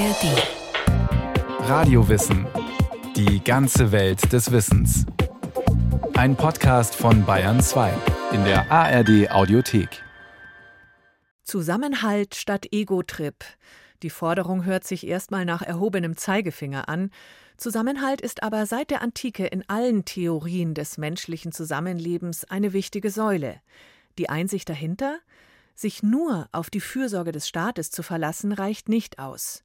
ARD. Radiowissen. Die ganze Welt des Wissens. Ein Podcast von Bayern 2 in der ARD Audiothek. Zusammenhalt statt Ego-Trip. Die Forderung hört sich erstmal nach erhobenem Zeigefinger an. Zusammenhalt ist aber seit der Antike in allen Theorien des menschlichen Zusammenlebens eine wichtige Säule. Die Einsicht dahinter? Sich nur auf die Fürsorge des Staates zu verlassen, reicht nicht aus.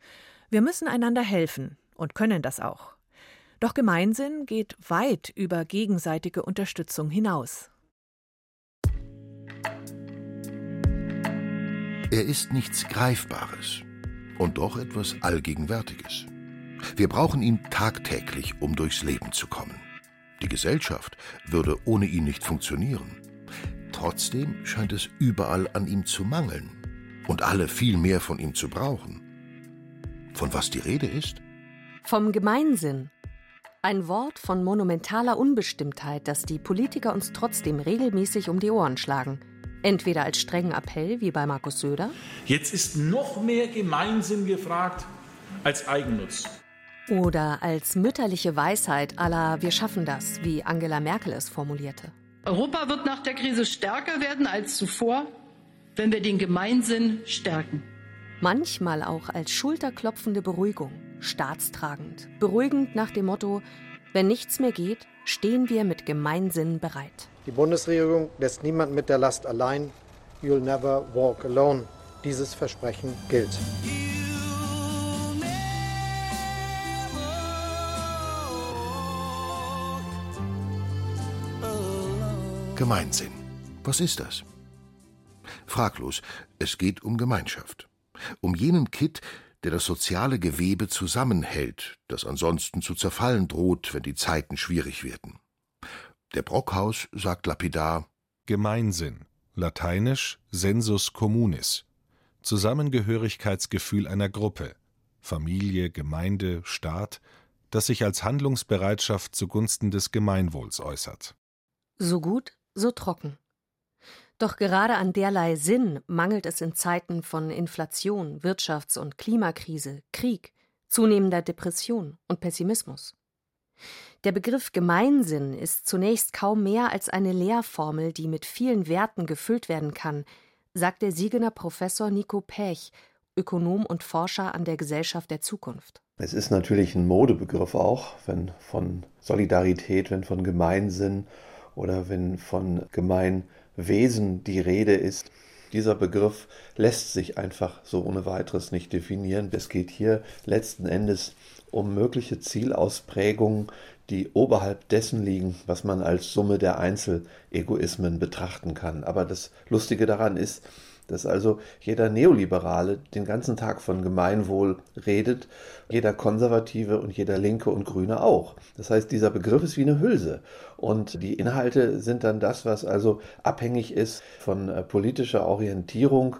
Wir müssen einander helfen und können das auch. Doch Gemeinsinn geht weit über gegenseitige Unterstützung hinaus. Er ist nichts Greifbares und doch etwas Allgegenwärtiges. Wir brauchen ihn tagtäglich, um durchs Leben zu kommen. Die Gesellschaft würde ohne ihn nicht funktionieren. Trotzdem scheint es überall an ihm zu mangeln und alle viel mehr von ihm zu brauchen. Von was die Rede ist? Vom Gemeinsinn. Ein Wort von monumentaler Unbestimmtheit, das die Politiker uns trotzdem regelmäßig um die Ohren schlagen. Entweder als strengen Appell wie bei Markus Söder. Jetzt ist noch mehr Gemeinsinn gefragt als Eigennutz. Oder als mütterliche Weisheit aller Wir schaffen das, wie Angela Merkel es formulierte. Europa wird nach der Krise stärker werden als zuvor, wenn wir den Gemeinsinn stärken. Manchmal auch als schulterklopfende Beruhigung, staatstragend, beruhigend nach dem Motto, wenn nichts mehr geht, stehen wir mit Gemeinsinn bereit. Die Bundesregierung lässt niemanden mit der Last allein. You'll never walk alone. Dieses Versprechen gilt. Gemeinsinn. Was ist das? Fraglos, es geht um Gemeinschaft. Um jenen Kitt, der das soziale Gewebe zusammenhält, das ansonsten zu zerfallen droht, wenn die Zeiten schwierig werden. Der Brockhaus sagt lapidar Gemeinsinn, lateinisch sensus communis, Zusammengehörigkeitsgefühl einer Gruppe, Familie, Gemeinde, Staat, das sich als Handlungsbereitschaft zugunsten des Gemeinwohls äußert. So gut, so trocken. Doch gerade an derlei Sinn mangelt es in Zeiten von Inflation, Wirtschafts- und Klimakrise, Krieg, zunehmender Depression und Pessimismus. Der Begriff Gemeinsinn ist zunächst kaum mehr als eine Lehrformel, die mit vielen Werten gefüllt werden kann, sagt der Siegener Professor Nico Pech, Ökonom und Forscher an der Gesellschaft der Zukunft. Es ist natürlich ein Modebegriff auch, wenn von Solidarität, wenn von Gemeinsinn oder wenn von Gemeinwesen die Rede ist. Dieser Begriff lässt sich einfach so ohne weiteres nicht definieren. Es geht hier letzten Endes um mögliche Zielausprägungen, die oberhalb dessen liegen, was man als Summe der Einzelegoismen betrachten kann. Aber das Lustige daran ist, dass also jeder Neoliberale den ganzen Tag von Gemeinwohl redet, jeder Konservative und jeder Linke und Grüne auch. Das heißt, dieser Begriff ist wie eine Hülse und die Inhalte sind dann das, was also abhängig ist von äh, politischer Orientierung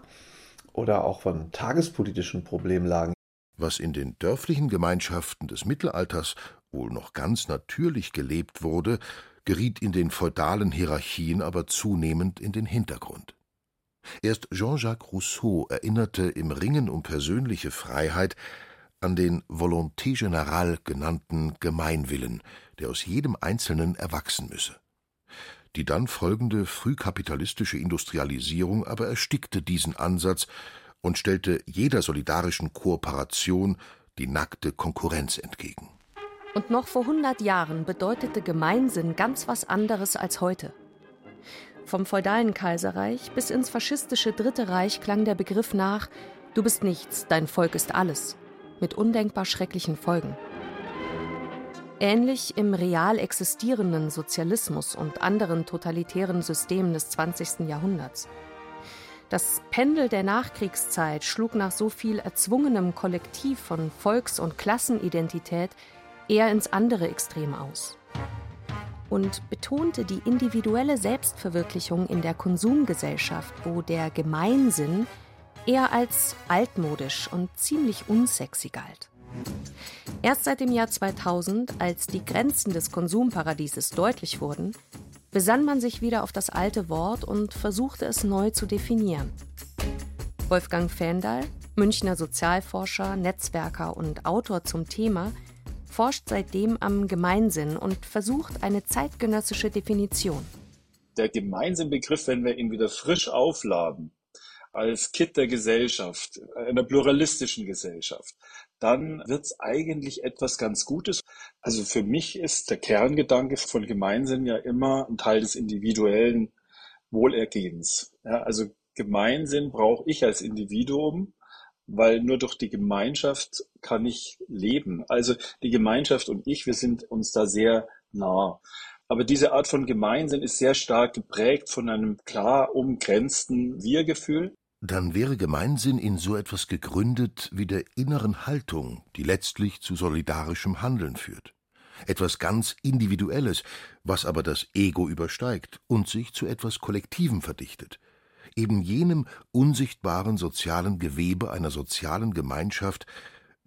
oder auch von tagespolitischen Problemlagen. Was in den dörflichen Gemeinschaften des Mittelalters wohl noch ganz natürlich gelebt wurde, geriet in den feudalen Hierarchien aber zunehmend in den Hintergrund. Erst Jean-Jacques Rousseau erinnerte im Ringen um persönliche Freiheit an den Volonté générale genannten Gemeinwillen, der aus jedem Einzelnen erwachsen müsse. Die dann folgende frühkapitalistische Industrialisierung aber erstickte diesen Ansatz und stellte jeder solidarischen Kooperation die nackte Konkurrenz entgegen. Und noch vor 100 Jahren bedeutete Gemeinsinn ganz was anderes als heute. Vom feudalen Kaiserreich bis ins faschistische Dritte Reich klang der Begriff nach Du bist nichts, dein Volk ist alles, mit undenkbar schrecklichen Folgen. Ähnlich im real existierenden Sozialismus und anderen totalitären Systemen des 20. Jahrhunderts. Das Pendel der Nachkriegszeit schlug nach so viel erzwungenem Kollektiv von Volks- und Klassenidentität eher ins andere Extrem aus und betonte die individuelle Selbstverwirklichung in der Konsumgesellschaft, wo der Gemeinsinn eher als altmodisch und ziemlich unsexy galt. Erst seit dem Jahr 2000, als die Grenzen des Konsumparadieses deutlich wurden, besann man sich wieder auf das alte Wort und versuchte es neu zu definieren. Wolfgang Fendal, Münchner Sozialforscher, Netzwerker und Autor zum Thema, forscht seitdem am Gemeinsinn und versucht eine zeitgenössische Definition. Der Gemeinsinnbegriff, wenn wir ihn wieder frisch aufladen, als Kit der Gesellschaft, einer pluralistischen Gesellschaft, dann wird es eigentlich etwas ganz Gutes. Also für mich ist der Kerngedanke von Gemeinsinn ja immer ein Teil des individuellen Wohlergehens. Ja, also Gemeinsinn brauche ich als Individuum, weil nur durch die Gemeinschaft kann ich leben. Also die Gemeinschaft und ich, wir sind uns da sehr nah. Aber diese Art von Gemeinsinn ist sehr stark geprägt von einem klar umgrenzten Wir-Gefühl. Dann wäre Gemeinsinn in so etwas gegründet wie der inneren Haltung, die letztlich zu solidarischem Handeln führt. Etwas ganz Individuelles, was aber das Ego übersteigt und sich zu etwas Kollektivem verdichtet eben jenem unsichtbaren sozialen Gewebe einer sozialen Gemeinschaft,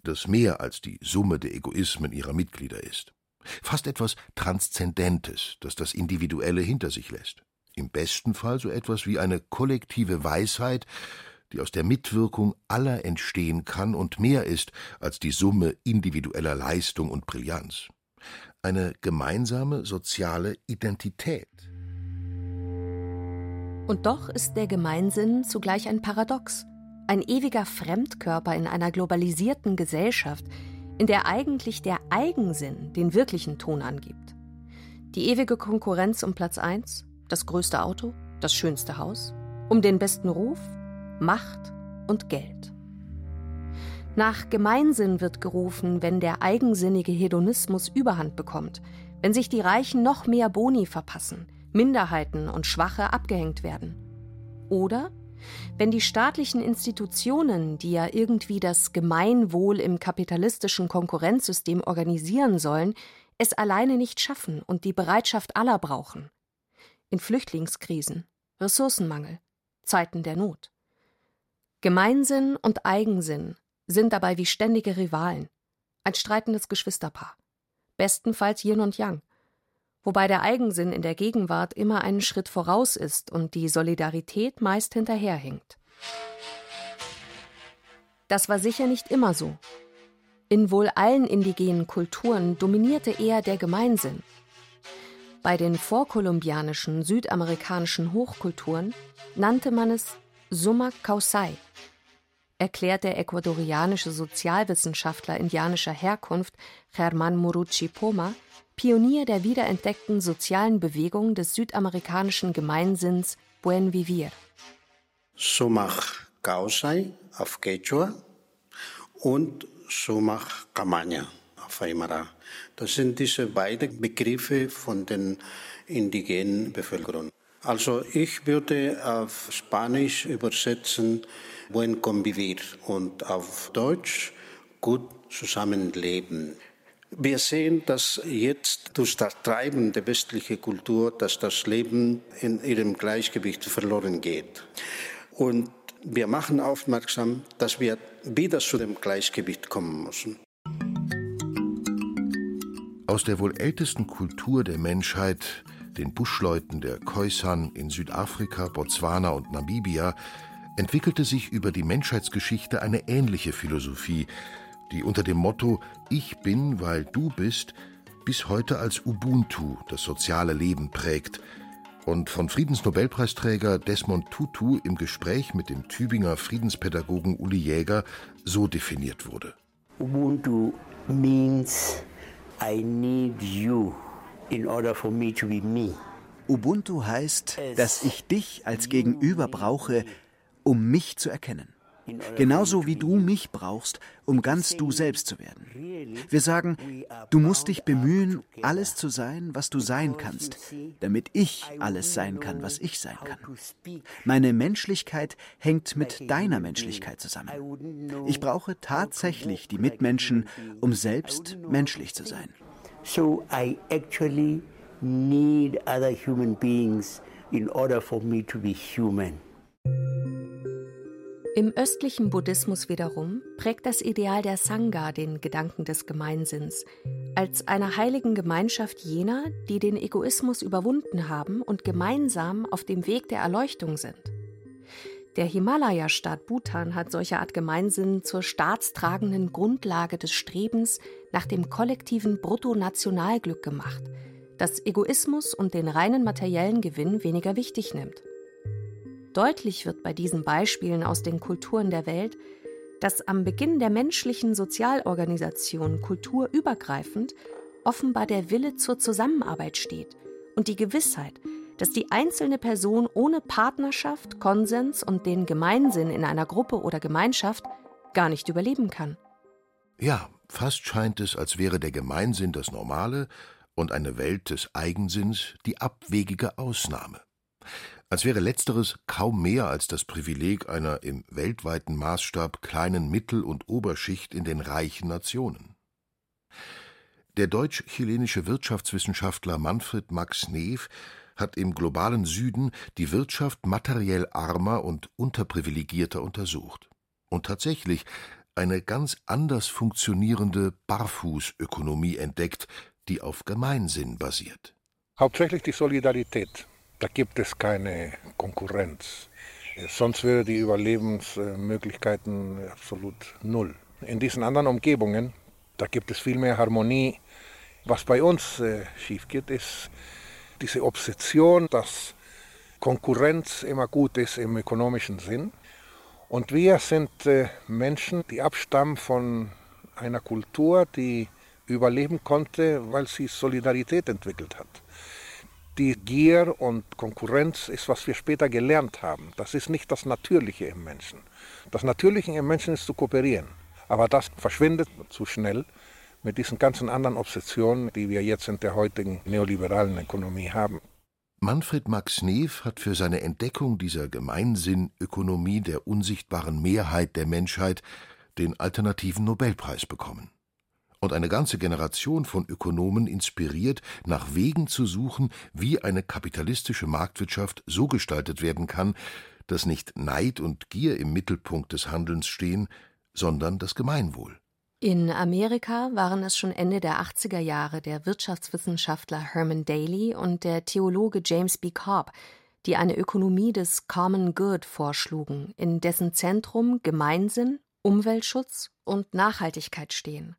das mehr als die Summe der Egoismen ihrer Mitglieder ist. Fast etwas Transzendentes, das das Individuelle hinter sich lässt. Im besten Fall so etwas wie eine kollektive Weisheit, die aus der Mitwirkung aller entstehen kann und mehr ist als die Summe individueller Leistung und Brillanz. Eine gemeinsame soziale Identität. Und doch ist der Gemeinsinn zugleich ein Paradox, ein ewiger Fremdkörper in einer globalisierten Gesellschaft, in der eigentlich der Eigensinn den wirklichen Ton angibt. Die ewige Konkurrenz um Platz 1, das größte Auto, das schönste Haus, um den besten Ruf, Macht und Geld. Nach Gemeinsinn wird gerufen, wenn der eigensinnige Hedonismus Überhand bekommt, wenn sich die Reichen noch mehr Boni verpassen – Minderheiten und Schwache abgehängt werden. Oder wenn die staatlichen Institutionen, die ja irgendwie das Gemeinwohl im kapitalistischen Konkurrenzsystem organisieren sollen, es alleine nicht schaffen und die Bereitschaft aller brauchen. In Flüchtlingskrisen, Ressourcenmangel, Zeiten der Not. Gemeinsinn und Eigensinn sind dabei wie ständige Rivalen, ein streitendes Geschwisterpaar. Bestenfalls Yin und Yang wobei der Eigensinn in der Gegenwart immer einen Schritt voraus ist und die Solidarität meist hinterherhinkt. Das war sicher nicht immer so. In wohl allen indigenen Kulturen dominierte eher der Gemeinsinn. Bei den vorkolumbianischen südamerikanischen Hochkulturen nannte man es Summa Causai, erklärt der ecuadorianische Sozialwissenschaftler indianischer Herkunft Germán Muruchi Poma Pionier der wiederentdeckten sozialen Bewegung des südamerikanischen Gemeinsinns Buen Vivir. Sumach Kausai auf Quechua und Sumach Kamanya auf Aymara. Das sind diese beiden Begriffe von den indigenen Bevölkerungen. Also ich würde auf Spanisch übersetzen Buen Convivir und auf Deutsch gut zusammenleben. Wir sehen, dass jetzt durch das Treiben der westlichen Kultur, dass das Leben in ihrem Gleichgewicht verloren geht. Und wir machen aufmerksam, dass wir wieder zu dem Gleichgewicht kommen müssen. Aus der wohl ältesten Kultur der Menschheit, den Buschleuten der Khoisan in Südafrika, Botswana und Namibia, entwickelte sich über die Menschheitsgeschichte eine ähnliche Philosophie, die unter dem Motto Ich bin, weil du bist bis heute als Ubuntu das soziale Leben prägt und von Friedensnobelpreisträger Desmond Tutu im Gespräch mit dem Tübinger Friedenspädagogen Uli Jäger so definiert wurde. Ubuntu means I need you in order for me to be me. Ubuntu heißt, dass ich dich als Gegenüber brauche, um mich zu erkennen. Genauso wie du mich brauchst, um ganz du selbst zu werden. Wir sagen, du musst dich bemühen, alles zu sein, was du sein kannst, damit ich alles sein kann, was ich sein kann. Meine Menschlichkeit hängt mit deiner Menschlichkeit zusammen. Ich brauche tatsächlich die Mitmenschen, um selbst menschlich zu sein. So I actually need other human beings in order for me to be human. Im östlichen Buddhismus wiederum prägt das Ideal der Sangha den Gedanken des Gemeinsinns als einer heiligen Gemeinschaft jener, die den Egoismus überwunden haben und gemeinsam auf dem Weg der Erleuchtung sind. Der Himalaya-Staat Bhutan hat solche Art Gemeinsinn zur staatstragenden Grundlage des Strebens nach dem kollektiven Bruttonationalglück gemacht, das Egoismus und den reinen materiellen Gewinn weniger wichtig nimmt. Deutlich wird bei diesen Beispielen aus den Kulturen der Welt, dass am Beginn der menschlichen Sozialorganisation kulturübergreifend offenbar der Wille zur Zusammenarbeit steht und die Gewissheit, dass die einzelne Person ohne Partnerschaft, Konsens und den Gemeinsinn in einer Gruppe oder Gemeinschaft gar nicht überleben kann. Ja, fast scheint es, als wäre der Gemeinsinn das Normale und eine Welt des Eigensinns die abwegige Ausnahme. Als wäre letzteres kaum mehr als das Privileg einer im weltweiten Maßstab kleinen Mittel- und Oberschicht in den reichen Nationen. Der deutsch-chilenische Wirtschaftswissenschaftler Manfred Max Neef hat im globalen Süden die Wirtschaft materiell armer und unterprivilegierter untersucht. Und tatsächlich eine ganz anders funktionierende Barfußökonomie entdeckt, die auf Gemeinsinn basiert. Hauptsächlich die Solidarität. Da gibt es keine Konkurrenz. Sonst wäre die Überlebensmöglichkeiten absolut null. In diesen anderen Umgebungen, da gibt es viel mehr Harmonie. Was bei uns äh, schief geht, ist diese Obsession, dass Konkurrenz immer gut ist im ökonomischen Sinn. Und wir sind äh, Menschen, die abstammen von einer Kultur, die überleben konnte, weil sie Solidarität entwickelt hat. Die Gier und Konkurrenz ist, was wir später gelernt haben. Das ist nicht das Natürliche im Menschen. Das Natürliche im Menschen ist zu kooperieren. Aber das verschwindet zu schnell mit diesen ganzen anderen Obsessionen, die wir jetzt in der heutigen neoliberalen Ökonomie haben. Manfred Max Neef hat für seine Entdeckung dieser Gemeinsinnökonomie der unsichtbaren Mehrheit der Menschheit den alternativen Nobelpreis bekommen und eine ganze Generation von Ökonomen inspiriert, nach Wegen zu suchen, wie eine kapitalistische Marktwirtschaft so gestaltet werden kann, dass nicht Neid und Gier im Mittelpunkt des Handelns stehen, sondern das Gemeinwohl. In Amerika waren es schon Ende der 80er Jahre der Wirtschaftswissenschaftler Herman Daly und der Theologe James B. Cobb, die eine Ökonomie des Common Good vorschlugen, in dessen Zentrum Gemeinsinn, Umweltschutz und Nachhaltigkeit stehen.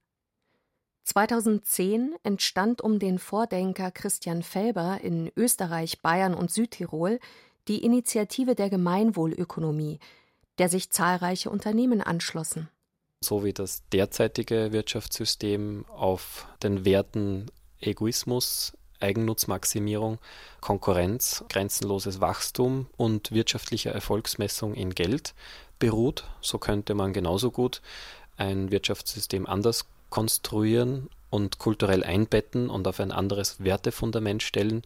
2010 entstand um den Vordenker Christian Felber in Österreich, Bayern und Südtirol die Initiative der Gemeinwohlökonomie, der sich zahlreiche Unternehmen anschlossen. So wie das derzeitige Wirtschaftssystem auf den Werten Egoismus, Eigennutzmaximierung, Konkurrenz, grenzenloses Wachstum und wirtschaftlicher Erfolgsmessung in Geld beruht, so könnte man genauso gut ein Wirtschaftssystem anders konstruieren und kulturell einbetten und auf ein anderes Wertefundament stellen,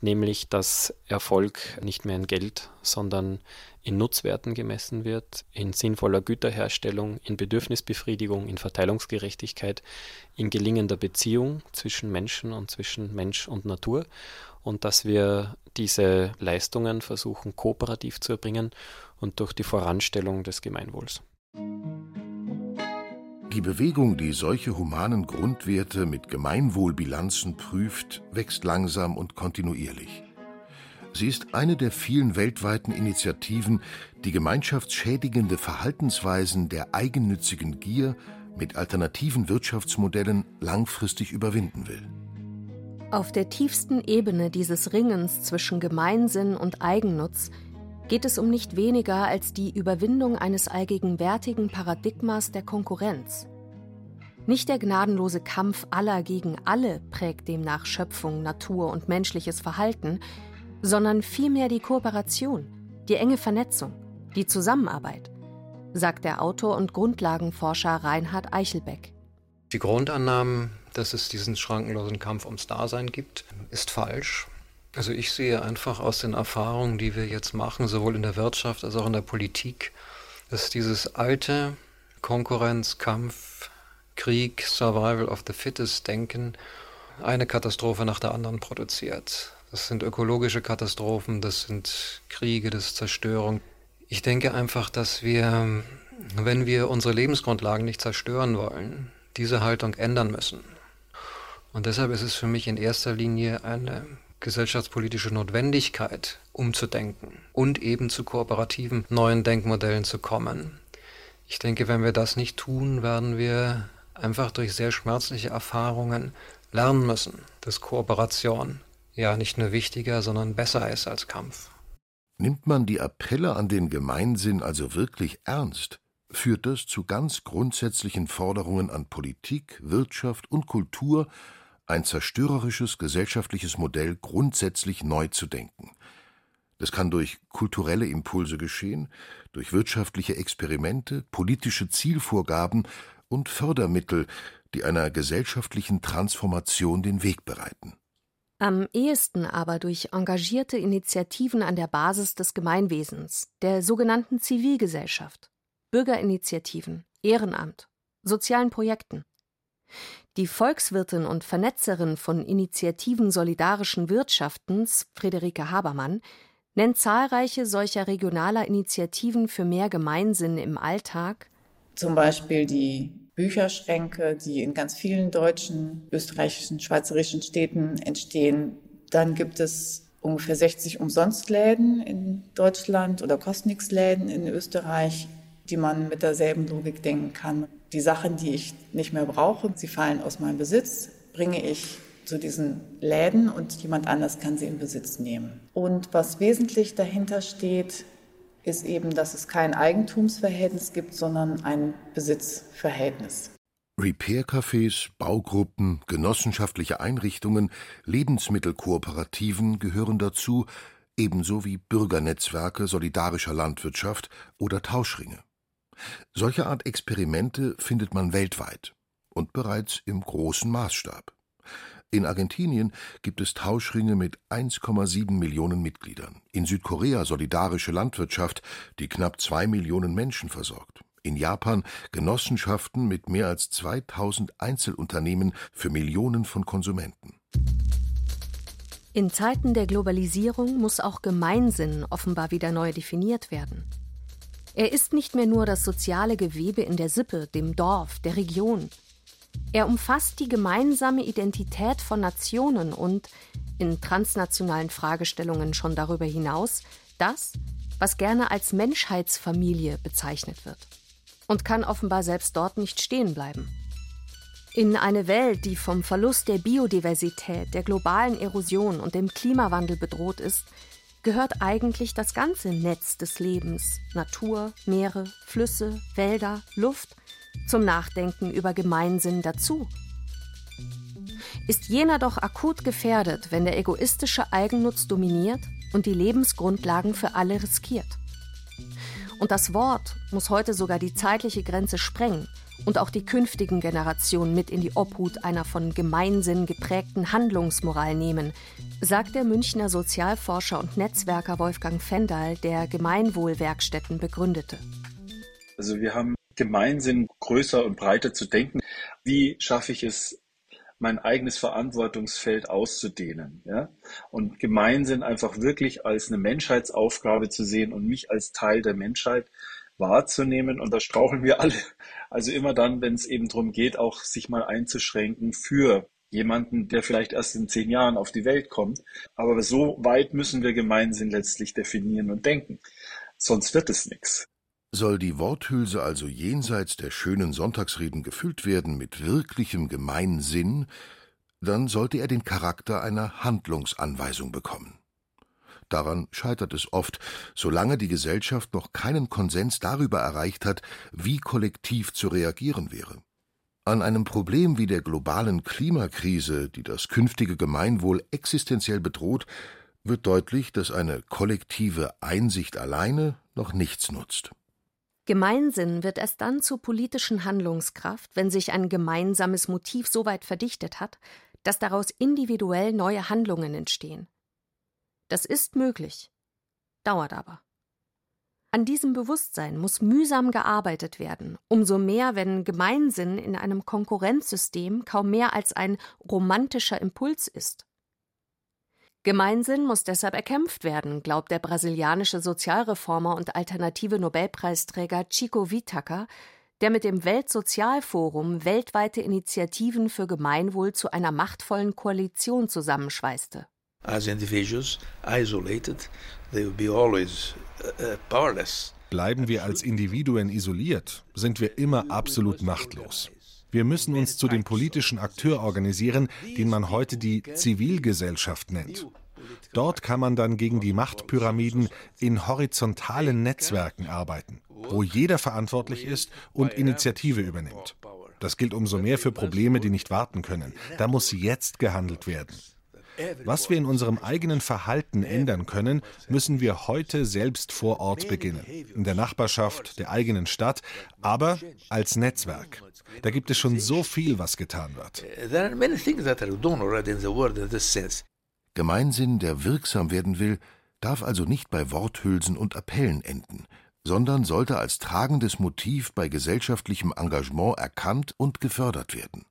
nämlich dass Erfolg nicht mehr in Geld, sondern in Nutzwerten gemessen wird, in sinnvoller Güterherstellung, in Bedürfnisbefriedigung, in Verteilungsgerechtigkeit, in gelingender Beziehung zwischen Menschen und zwischen Mensch und Natur und dass wir diese Leistungen versuchen kooperativ zu erbringen und durch die Voranstellung des Gemeinwohls. Die Bewegung, die solche humanen Grundwerte mit Gemeinwohlbilanzen prüft, wächst langsam und kontinuierlich. Sie ist eine der vielen weltweiten Initiativen, die gemeinschaftsschädigende Verhaltensweisen der eigennützigen Gier mit alternativen Wirtschaftsmodellen langfristig überwinden will. Auf der tiefsten Ebene dieses Ringens zwischen Gemeinsinn und Eigennutz geht es um nicht weniger als die Überwindung eines allgegenwärtigen Paradigmas der Konkurrenz. Nicht der gnadenlose Kampf aller gegen alle prägt demnach Schöpfung, Natur und menschliches Verhalten, sondern vielmehr die Kooperation, die enge Vernetzung, die Zusammenarbeit, sagt der Autor und Grundlagenforscher Reinhard Eichelbeck. Die Grundannahmen, dass es diesen schrankenlosen Kampf ums Dasein gibt, ist falsch. Also ich sehe einfach aus den Erfahrungen, die wir jetzt machen, sowohl in der Wirtschaft als auch in der Politik, dass dieses alte Konkurrenz, Kampf, Krieg, Survival of the Fittest Denken eine Katastrophe nach der anderen produziert. Das sind ökologische Katastrophen, das sind Kriege, das ist Zerstörung. Ich denke einfach, dass wir, wenn wir unsere Lebensgrundlagen nicht zerstören wollen, diese Haltung ändern müssen. Und deshalb ist es für mich in erster Linie eine gesellschaftspolitische Notwendigkeit umzudenken und eben zu kooperativen neuen Denkmodellen zu kommen. Ich denke, wenn wir das nicht tun, werden wir einfach durch sehr schmerzliche Erfahrungen lernen müssen, dass Kooperation ja nicht nur wichtiger, sondern besser ist als Kampf. Nimmt man die Appelle an den Gemeinsinn also wirklich ernst, führt das zu ganz grundsätzlichen Forderungen an Politik, Wirtschaft und Kultur, ein zerstörerisches gesellschaftliches Modell grundsätzlich neu zu denken. Das kann durch kulturelle Impulse geschehen, durch wirtschaftliche Experimente, politische Zielvorgaben und Fördermittel, die einer gesellschaftlichen Transformation den Weg bereiten. Am ehesten aber durch engagierte Initiativen an der Basis des Gemeinwesens, der sogenannten Zivilgesellschaft, Bürgerinitiativen, Ehrenamt, sozialen Projekten. Die Volkswirtin und Vernetzerin von Initiativen solidarischen Wirtschaftens, Friederike Habermann, nennt zahlreiche solcher regionaler Initiativen für mehr Gemeinsinn im Alltag. Zum Beispiel die Bücherschränke, die in ganz vielen deutschen, österreichischen, schweizerischen Städten entstehen. Dann gibt es ungefähr 60 Umsonstläden in Deutschland oder Kostnix-Läden in Österreich, die man mit derselben Logik denken kann die Sachen, die ich nicht mehr brauche, sie fallen aus meinem Besitz, bringe ich zu diesen Läden und jemand anders kann sie in Besitz nehmen. Und was wesentlich dahinter steht, ist eben, dass es kein Eigentumsverhältnis gibt, sondern ein Besitzverhältnis. Repair-Cafés, Baugruppen, genossenschaftliche Einrichtungen, Lebensmittelkooperativen gehören dazu, ebenso wie Bürgernetzwerke solidarischer Landwirtschaft oder Tauschringe. Solche Art Experimente findet man weltweit und bereits im großen Maßstab. In Argentinien gibt es Tauschringe mit 1,7 Millionen Mitgliedern, in Südkorea solidarische Landwirtschaft, die knapp zwei Millionen Menschen versorgt, in Japan Genossenschaften mit mehr als 2000 Einzelunternehmen für Millionen von Konsumenten. In Zeiten der Globalisierung muss auch Gemeinsinn offenbar wieder neu definiert werden. Er ist nicht mehr nur das soziale Gewebe in der Sippe, dem Dorf, der Region. Er umfasst die gemeinsame Identität von Nationen und, in transnationalen Fragestellungen schon darüber hinaus, das, was gerne als Menschheitsfamilie bezeichnet wird. Und kann offenbar selbst dort nicht stehen bleiben. In eine Welt, die vom Verlust der Biodiversität, der globalen Erosion und dem Klimawandel bedroht ist, gehört eigentlich das ganze Netz des Lebens Natur, Meere, Flüsse, Wälder, Luft zum Nachdenken über Gemeinsinn dazu. Ist jener doch akut gefährdet, wenn der egoistische Eigennutz dominiert und die Lebensgrundlagen für alle riskiert. Und das Wort muss heute sogar die zeitliche Grenze sprengen und auch die künftigen Generationen mit in die Obhut einer von Gemeinsinn geprägten Handlungsmoral nehmen, sagt der Münchner Sozialforscher und Netzwerker Wolfgang Fendal, der Gemeinwohlwerkstätten begründete. Also wir haben Gemeinsinn größer und breiter zu denken. Wie schaffe ich es, mein eigenes Verantwortungsfeld auszudehnen, ja? Und Gemeinsinn einfach wirklich als eine Menschheitsaufgabe zu sehen und mich als Teil der Menschheit wahrzunehmen. Und da straucheln wir alle. Also immer dann, wenn es eben darum geht, auch sich mal einzuschränken für jemanden, der vielleicht erst in zehn Jahren auf die Welt kommt. Aber so weit müssen wir Gemeinsinn letztlich definieren und denken. Sonst wird es nichts. Soll die Worthülse also jenseits der schönen Sonntagsreden gefüllt werden mit wirklichem Gemeinsinn, dann sollte er den Charakter einer Handlungsanweisung bekommen. Daran scheitert es oft, solange die Gesellschaft noch keinen Konsens darüber erreicht hat, wie kollektiv zu reagieren wäre. An einem Problem wie der globalen Klimakrise, die das künftige Gemeinwohl existenziell bedroht, wird deutlich, dass eine kollektive Einsicht alleine noch nichts nutzt. Gemeinsinn wird erst dann zur politischen Handlungskraft, wenn sich ein gemeinsames Motiv so weit verdichtet hat, dass daraus individuell neue Handlungen entstehen. Das ist möglich, dauert aber. An diesem Bewusstsein muss mühsam gearbeitet werden, umso mehr, wenn Gemeinsinn in einem Konkurrenzsystem kaum mehr als ein romantischer Impuls ist. Gemeinsinn muss deshalb erkämpft werden, glaubt der brasilianische Sozialreformer und alternative Nobelpreisträger Chico Vitaka, der mit dem Weltsozialforum weltweite Initiativen für Gemeinwohl zu einer machtvollen Koalition zusammenschweißte. As individuals, isolated, they will be always uh, uh, powerless. Bleiben wir als Individuen isoliert, sind wir immer absolut machtlos. Wir müssen uns zu dem politischen Akteur organisieren, den man heute die Zivilgesellschaft nennt. Dort kann man dann gegen die Machtpyramiden in horizontalen Netzwerken arbeiten, wo jeder verantwortlich ist und Initiative übernimmt. Das gilt umso mehr für Probleme, die nicht warten können. Da muss jetzt gehandelt werden. Was wir in unserem eigenen Verhalten ändern können, müssen wir heute selbst vor Ort beginnen. In der Nachbarschaft, der eigenen Stadt, aber als Netzwerk. Da gibt es schon so viel, was getan wird. Gemeinsinn, der wirksam werden will, darf also nicht bei Worthülsen und Appellen enden, sondern sollte als tragendes Motiv bei gesellschaftlichem Engagement erkannt und gefördert werden.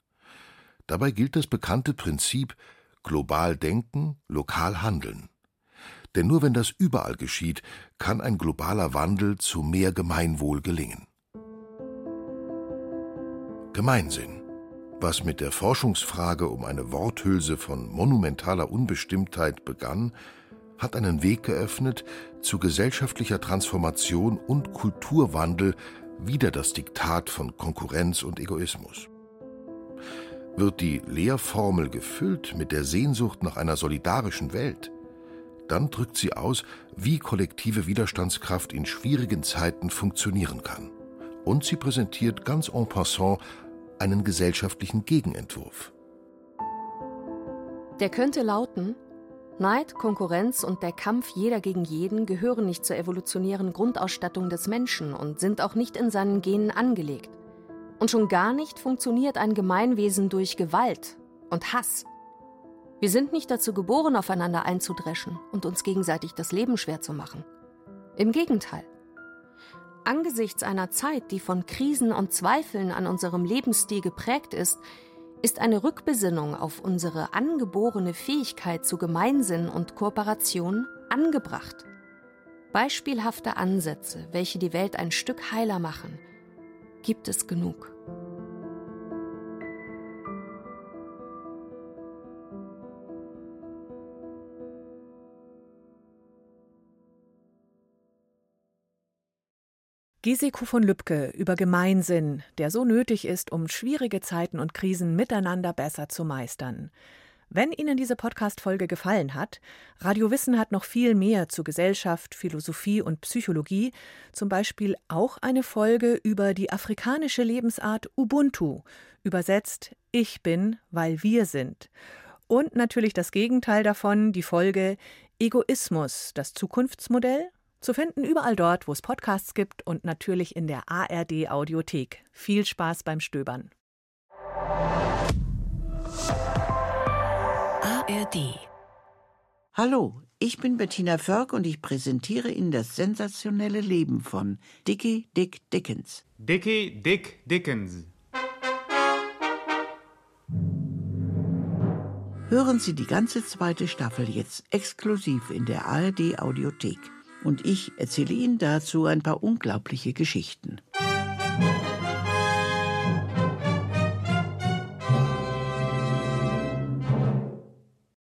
Dabei gilt das bekannte Prinzip global denken, lokal handeln. Denn nur wenn das überall geschieht, kann ein globaler Wandel zu mehr Gemeinwohl gelingen. Gemeinsinn. Was mit der Forschungsfrage um eine Worthülse von monumentaler Unbestimmtheit begann, hat einen Weg geöffnet zu gesellschaftlicher Transformation und Kulturwandel wider das Diktat von Konkurrenz und Egoismus. Wird die Lehrformel gefüllt mit der Sehnsucht nach einer solidarischen Welt, dann drückt sie aus, wie kollektive Widerstandskraft in schwierigen Zeiten funktionieren kann. Und sie präsentiert ganz en passant einen gesellschaftlichen Gegenentwurf. Der könnte lauten, Neid, Konkurrenz und der Kampf jeder gegen jeden gehören nicht zur evolutionären Grundausstattung des Menschen und sind auch nicht in seinen Genen angelegt. Und schon gar nicht funktioniert ein Gemeinwesen durch Gewalt und Hass. Wir sind nicht dazu geboren, aufeinander einzudreschen und uns gegenseitig das Leben schwer zu machen. Im Gegenteil. Angesichts einer Zeit, die von Krisen und Zweifeln an unserem Lebensstil geprägt ist, ist eine Rückbesinnung auf unsere angeborene Fähigkeit zu Gemeinsinn und Kooperation angebracht. Beispielhafte Ansätze, welche die Welt ein Stück heiler machen, gibt es genug. Geseko von Lübcke über Gemeinsinn, der so nötig ist, um schwierige Zeiten und Krisen miteinander besser zu meistern. Wenn Ihnen diese Podcast-Folge gefallen hat, Radio Wissen hat noch viel mehr zu Gesellschaft, Philosophie und Psychologie, zum Beispiel auch eine Folge über die afrikanische Lebensart Ubuntu, übersetzt Ich bin, weil wir sind. Und natürlich das Gegenteil davon, die Folge Egoismus, das Zukunftsmodell zu finden überall dort, wo es Podcasts gibt und natürlich in der ARD Audiothek. Viel Spaß beim Stöbern. ARD Hallo, ich bin Bettina Förk und ich präsentiere Ihnen das sensationelle Leben von Dickie Dick Dickens. Dickie Dick Dickens. Hören Sie die ganze zweite Staffel jetzt exklusiv in der ARD Audiothek und ich erzähle Ihnen dazu ein paar unglaubliche Geschichten.